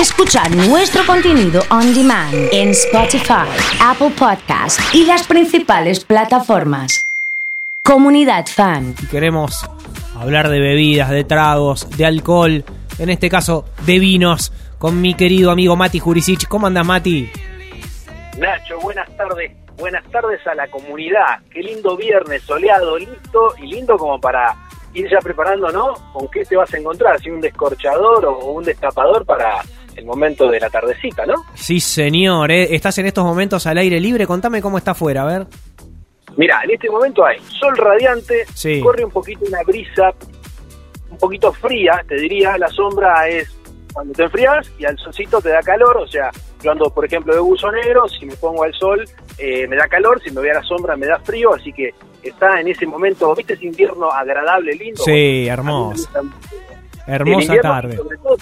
Escuchar nuestro contenido on demand en Spotify, Apple Podcast y las principales plataformas. Comunidad Fan. Queremos hablar de bebidas, de tragos, de alcohol, en este caso de vinos, con mi querido amigo Mati Jurisic. ¿Cómo andas, Mati? Nacho, buenas tardes. Buenas tardes a la comunidad. Qué lindo viernes, soleado, listo y lindo como para ir ya preparando, ¿no? ¿Con qué te vas a encontrar? Si un descorchador o un destapador para el momento de la tardecita, ¿no? Sí, señor. ¿eh? Estás en estos momentos al aire libre. Contame cómo está afuera, a ver. Mira, en este momento hay sol radiante, Sí. corre un poquito una brisa, un poquito fría, te diría. La sombra es cuando te enfrías y al solcito te da calor. O sea, yo ando, por ejemplo, de buzo negro, si me pongo al sol eh, me da calor, si me voy a la sombra me da frío. Así que está en ese momento, ¿viste ese invierno agradable, lindo? Sí, hermoso. Hermosa tarde. Sobre todo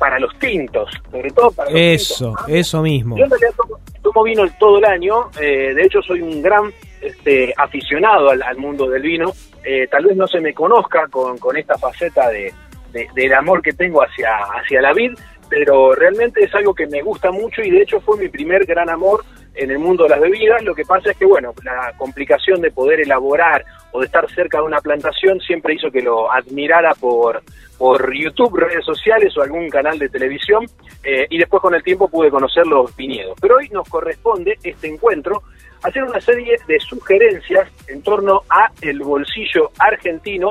para los tintos, sobre todo para los Eso, tintos. eso mismo. Yo en realidad tomo, tomo vino todo el año, eh, de hecho soy un gran este, aficionado al, al mundo del vino, Eh, tal vez no se me conozca con, con esta faceta de, de- del amor que tengo hacia, hacia la vid, pero realmente es algo que me gusta mucho y de hecho fue mi primer gran amor en el mundo de las bebidas, lo que pasa es que bueno, la complicación de poder elaborar o de estar cerca de una plantación siempre hizo que lo admirara por, por YouTube, redes sociales o algún canal de televisión eh, y después con el tiempo pude conocer los viñedos. Pero hoy nos corresponde este encuentro hacer una serie de sugerencias en torno a el bolsillo argentino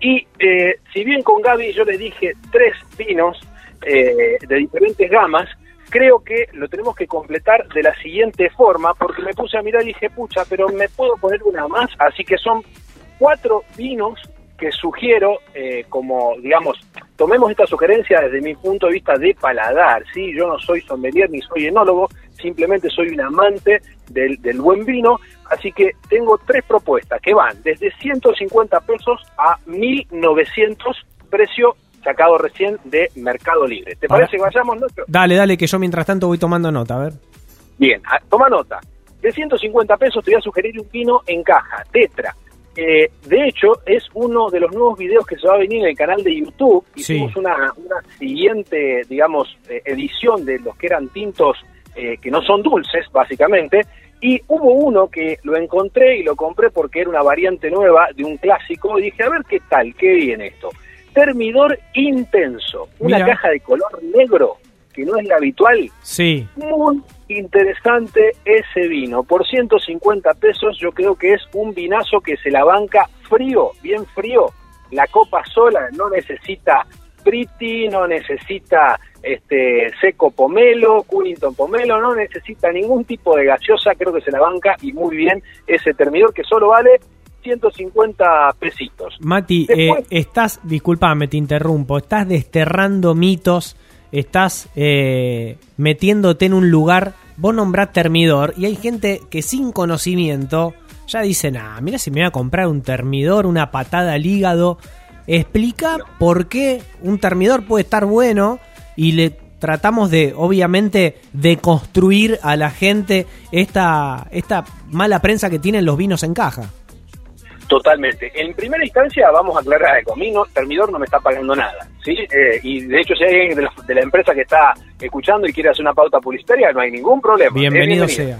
y eh, si bien con Gaby yo le dije tres vinos eh, de diferentes gamas, creo que lo tenemos que completar de la siguiente forma, porque me puse a mirar y dije, pucha, pero me puedo poner una más, así que son cuatro vinos que sugiero eh, como, digamos, tomemos esta sugerencia desde mi punto de vista de paladar, ¿sí? Yo no soy sommelier ni soy enólogo, simplemente soy un amante del, del buen vino, así que tengo tres propuestas que van desde 150 pesos a 1900, precio sacado recién de Mercado Libre. ¿Te parece que vayamos, Nacho? Dale, dale, que yo mientras tanto voy tomando nota, a ver. Bien, a- toma nota. De 150 pesos te voy a sugerir un vino en caja, Tetra. Eh, de hecho, es uno de los nuevos videos que se va a venir en el canal de YouTube. Sí. Hicimos una, una siguiente, digamos, eh, edición de los que eran tintos eh, que no son dulces, básicamente. Y hubo uno que lo encontré y lo compré porque era una variante nueva de un clásico. Y dije, a ver qué tal, qué viene esto. Termidor intenso, una Mira. caja de color negro, que no es la habitual, Sí, muy interesante ese vino. Por 150 pesos yo creo que es un vinazo que se la banca frío, bien frío. La copa sola no necesita Priti, no necesita este seco pomelo, Cunnington pomelo, no necesita ningún tipo de gaseosa, creo que se la banca y muy bien ese termidor que solo vale 150 pesitos. Mati, eh, estás, disculpame, te interrumpo, estás desterrando mitos, estás eh, metiéndote en un lugar, vos nombrás termidor y hay gente que sin conocimiento ya dice, nah, mira si me voy a comprar un termidor, una patada al hígado. Explica por qué un termidor puede estar bueno y le tratamos de, obviamente, de construir a la gente esta, esta mala prensa que tienen los vinos en caja. Totalmente. En primera instancia, vamos a aclarar algo. A mí no, Termidor no me está pagando nada, ¿sí? Eh, y de hecho, si hay alguien de la, de la empresa que está escuchando y quiere hacer una pauta publicitaria, no hay ningún problema. Bienvenido sea.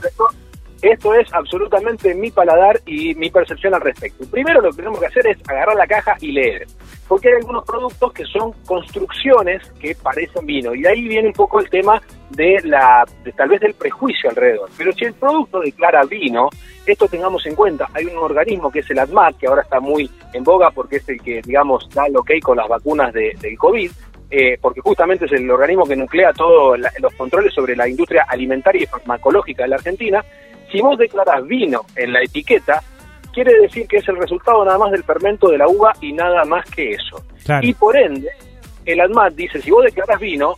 Esto, es absolutamente mi paladar y mi percepción al respecto. Primero lo que tenemos que hacer es agarrar la caja y leer. Porque hay algunos productos que son construcciones que parecen vino. Y ahí viene un poco el tema de la, de tal vez del prejuicio alrededor. Pero si el producto declara vino, esto tengamos en cuenta. Hay un organismo que es el ADMAT, que ahora está muy en boga porque es el que, digamos, da el ok con las vacunas de- del COVID. eh, porque justamente es el organismo que nuclea todos los controles sobre la industria alimentaria y farmacológica de la Argentina. Si vos declarás vino en la etiqueta, quiere decir que es el resultado nada más del fermento de la uva y nada más que eso. Claro. Y por ende, el ADMAT dice, si vos declarás vino,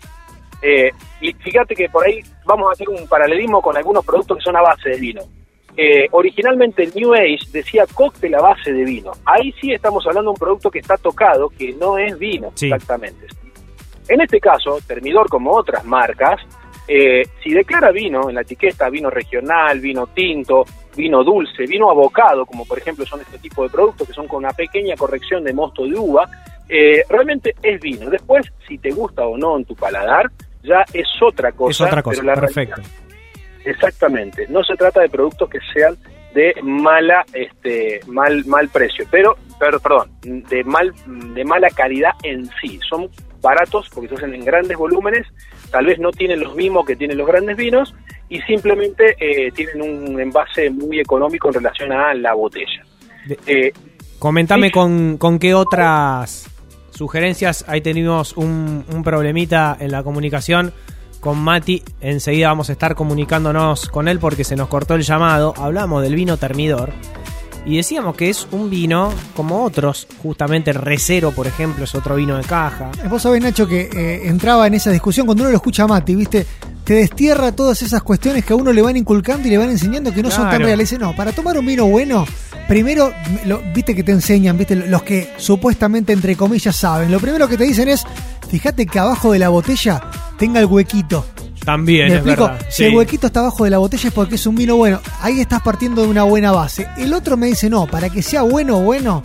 eh, y fíjate que por ahí vamos a hacer un paralelismo con algunos productos que son a base de vino. Eh, originalmente el New Age decía cóctel a base de vino. Ahí sí estamos hablando de un producto que está tocado, que no es vino, Sí. exactamente. En este caso, Termidor, como otras marcas, eh, si declara vino en la etiqueta, vino regional, vino tinto, vino dulce, vino abocado, como por ejemplo son este tipo de productos que son con una pequeña corrección de mosto de uva, eh, realmente es vino. Después, si te gusta o no en tu paladar, ya es otra cosa. Es otra cosa, pero la perfecto. realidad- exactamente. No se trata de productos que sean de mala, este, mal, mal precio, pero, pero, perdón, de mal, de mala calidad en sí. Son baratos porque se hacen en grandes volúmenes, tal vez no tienen los mismos que tienen los grandes vinos y simplemente eh, tienen un envase muy económico en relación a la botella. Eh, Comentame Sí. con, con qué otras sugerencias. Ahí tenemos un, un problemita en la comunicación con Mati. Enseguida vamos a estar comunicándonos con él porque se nos cortó el llamado. Hablamos del vino termidor. Y decíamos que es un vino como otros, justamente el Recero, por ejemplo, es otro vino de caja. Vos sabés, Nacho, que eh, entraba en esa discusión cuando uno lo escucha a Mati, ¿viste? Te destierra todas esas cuestiones que a uno le van inculcando y le van enseñando que no son tan reales. Dice, no, para tomar un vino bueno, primero, lo- viste que te enseñan, viste, los que supuestamente, entre comillas, saben. Lo primero que te dicen es, fíjate que abajo de la botella tenga el huequito. También, ¿Me es explico? verdad. Si el huequito está abajo de la botella es porque es un vino bueno. Ahí estás partiendo de una buena base. El otro me dice, no, para que sea bueno, bueno,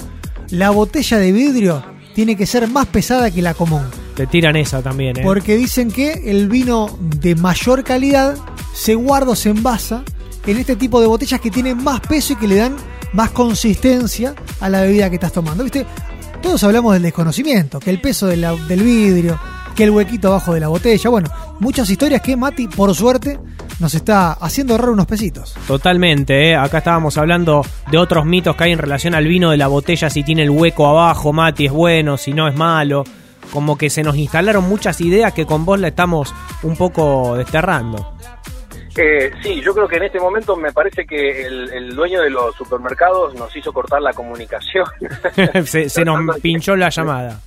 la botella de vidrio tiene que ser más pesada que la común. Te tiran esa también, ¿eh? Porque dicen que el vino de mayor calidad se guarda o se envasa en este tipo de botellas que tienen más peso y que le dan más consistencia a la bebida que estás tomando. ¿Viste? Todos hablamos del desconocimiento, que el peso de la- del vidrio, que el huequito abajo de la botella. Bueno, muchas historias que Mati, por suerte, nos está haciendo ahorrar unos pesitos. Totalmente, ¿eh? acá estábamos hablando de otros mitos que hay en relación al vino de la botella, si tiene el hueco abajo, Mati, es bueno, si no es malo. Como que se nos instalaron muchas ideas que con vos la estamos un poco desterrando. Eh, sí, yo creo que en este momento me parece que el, el dueño de los supermercados nos hizo cortar la comunicación. se, se nos pinchó la llamada.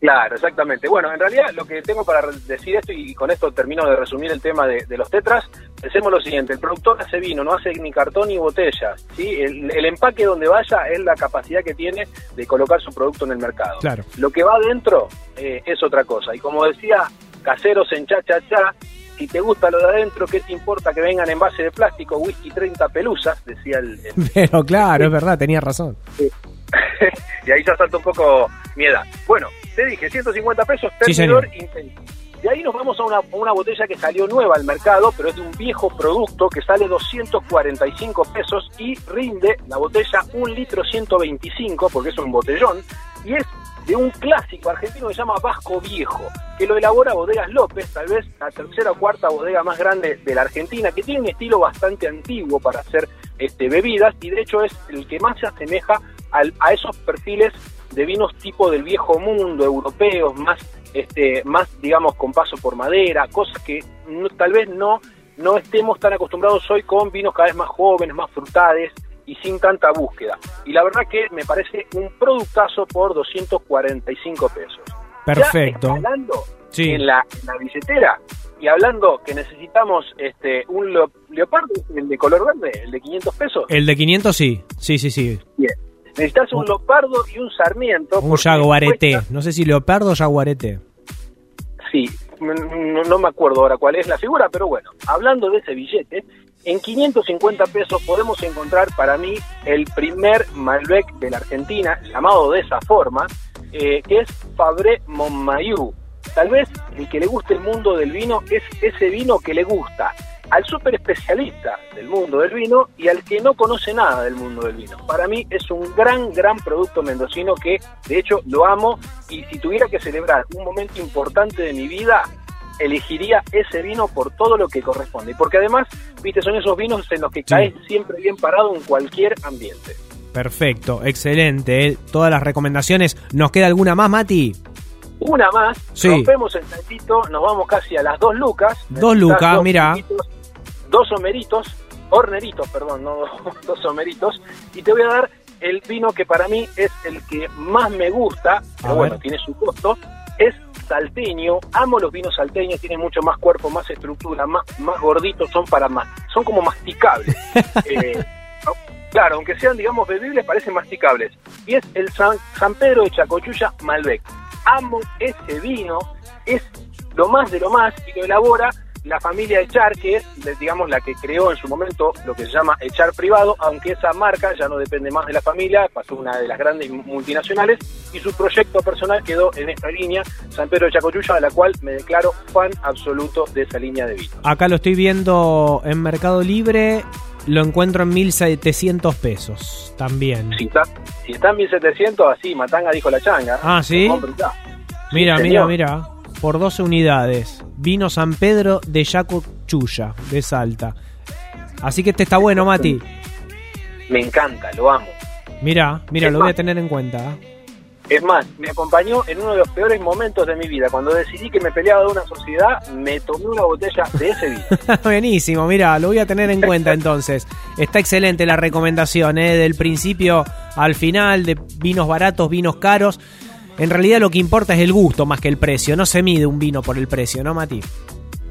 Claro, exactamente. Bueno, en realidad lo que tengo para decir esto, y con esto termino de resumir el tema de, de los tetras, pensemos lo siguiente, el productor hace vino, no hace ni cartón ni botellas, ¿sí? El, el empaque donde vaya es la capacidad que tiene de colocar su producto en el mercado. Claro. Lo que va adentro eh, es otra cosa. Y como decía Caseros en Cha Cha Cha, si te gusta lo de adentro, ¿qué te importa que vengan en base de plástico, whisky 30 pelusas? Decía el, el- Pero claro, es verdad, tenía razón. y ahí ya salta un poco mi edad. Bueno, te dije, 150 pesos, Sí, termidor intenso. De ahí nos vamos a una, una botella que salió nueva al mercado, pero es de un viejo producto que sale 245 pesos y rinde la botella 1 litro 125, porque es un botellón, y es de un clásico argentino que se llama Vasco Viejo, que lo elabora Bodegas López, tal vez la tercera o cuarta bodega más grande de la Argentina, que tiene un estilo bastante antiguo para hacer este, bebidas, y de hecho es el que más se asemeja al- a esos perfiles de vinos tipo del viejo mundo, europeos, más, este, más digamos, con paso por madera, cosas que no- tal vez no, no estemos tan acostumbrados hoy con vinos cada vez más jóvenes, más frutades y sin tanta búsqueda. Y la verdad que me parece un productazo por 245 pesos. Perfecto. Ya escalando Sí. en, la, en la billetera y hablando que necesitamos este un leo- leopardo, el de color verde, el de 500 pesos. El de 500 sí, sí, sí, sí. Bien. Necesitas un leopardo y un sarmiento. Un jaguarete. cuesta- No sé si leopardo o jaguarete. Sí, no, no- no me acuerdo ahora cuál es la figura, pero bueno, hablando de ese billete, en 550 pesos podemos encontrar para mí el primer Malbec de la Argentina, llamado de esa forma, eh, que es Fabré Montmayou. Tal vez el que le guste el mundo del vino es ese vino que le gusta al súper especialista del mundo del vino y al que no conoce nada del mundo del vino. Para mí es un gran, gran producto mendocino que de hecho lo amo y si tuviera que celebrar un momento importante de mi vida, elegiría ese vino por todo lo que corresponde. Porque además, viste, son esos vinos en los que caes siempre bien parado en cualquier ambiente. Perfecto, excelente. eh. Todas las recomendaciones. ¿Nos queda alguna más, Mati? Una más, Sí. rompemos el saltito, nos vamos casi a las dos lucas. Dos lucas, mira. Dos homeritos, horneritos, perdón, no dos homeritos. Y te voy a dar el vino que para mí es el que más me gusta, pero A bueno, tiene su costo. Es salteño, amo los vinos salteños, tienen mucho más cuerpo, más estructura, más, más gorditos, son para más, son como masticables. Eh, claro, aunque sean, digamos, bebibles, parecen masticables. Y es el San, San Pedro de Chacochulla Malbec. Amo ese vino, es lo más de lo más y lo elabora la familia Echar, que es, digamos, la que creó en su momento lo que se llama Echar Privado, aunque esa marca ya no depende más de la familia, pasó una de las grandes multinacionales, y su proyecto personal quedó en esta línea, San Pedro de Chacochulla, de la cual me declaro fan absoluto de esa línea de vino. Acá lo estoy viendo en Mercado Libre, lo encuentro en 1700 pesos también. Si está, si está en 1700, así, Matanga dijo la changa. Ah, ¿sí? Mira, mira, mira por 12 unidades. Vino San Pedro de Yaco Chuya, de Salta. Así que este está bueno, Mati. Me encanta, lo amo. Mira, mira, lo voy a tener en cuenta. Es más, me acompañó en uno de los peores momentos de mi vida. Cuando decidí que me peleaba de una sociedad, me tomé una botella de ese vino. Buenísimo, mira, lo voy a tener en cuenta entonces. Está excelente la recomendación, ¿eh? del principio al final, de vinos baratos, vinos caros. En realidad lo que importa es el gusto más que el precio. No se mide un vino por el precio, ¿no, Mati?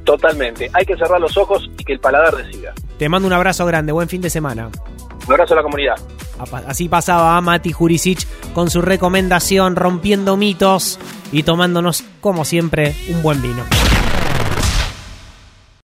Totalmente. Hay que cerrar los ojos y que el paladar decida. Te mando un abrazo grande. Buen fin de semana. Un abrazo a la comunidad. Así pasaba a Mati Jurisic con su recomendación, rompiendo mitos y tomándonos, como siempre, un buen vino.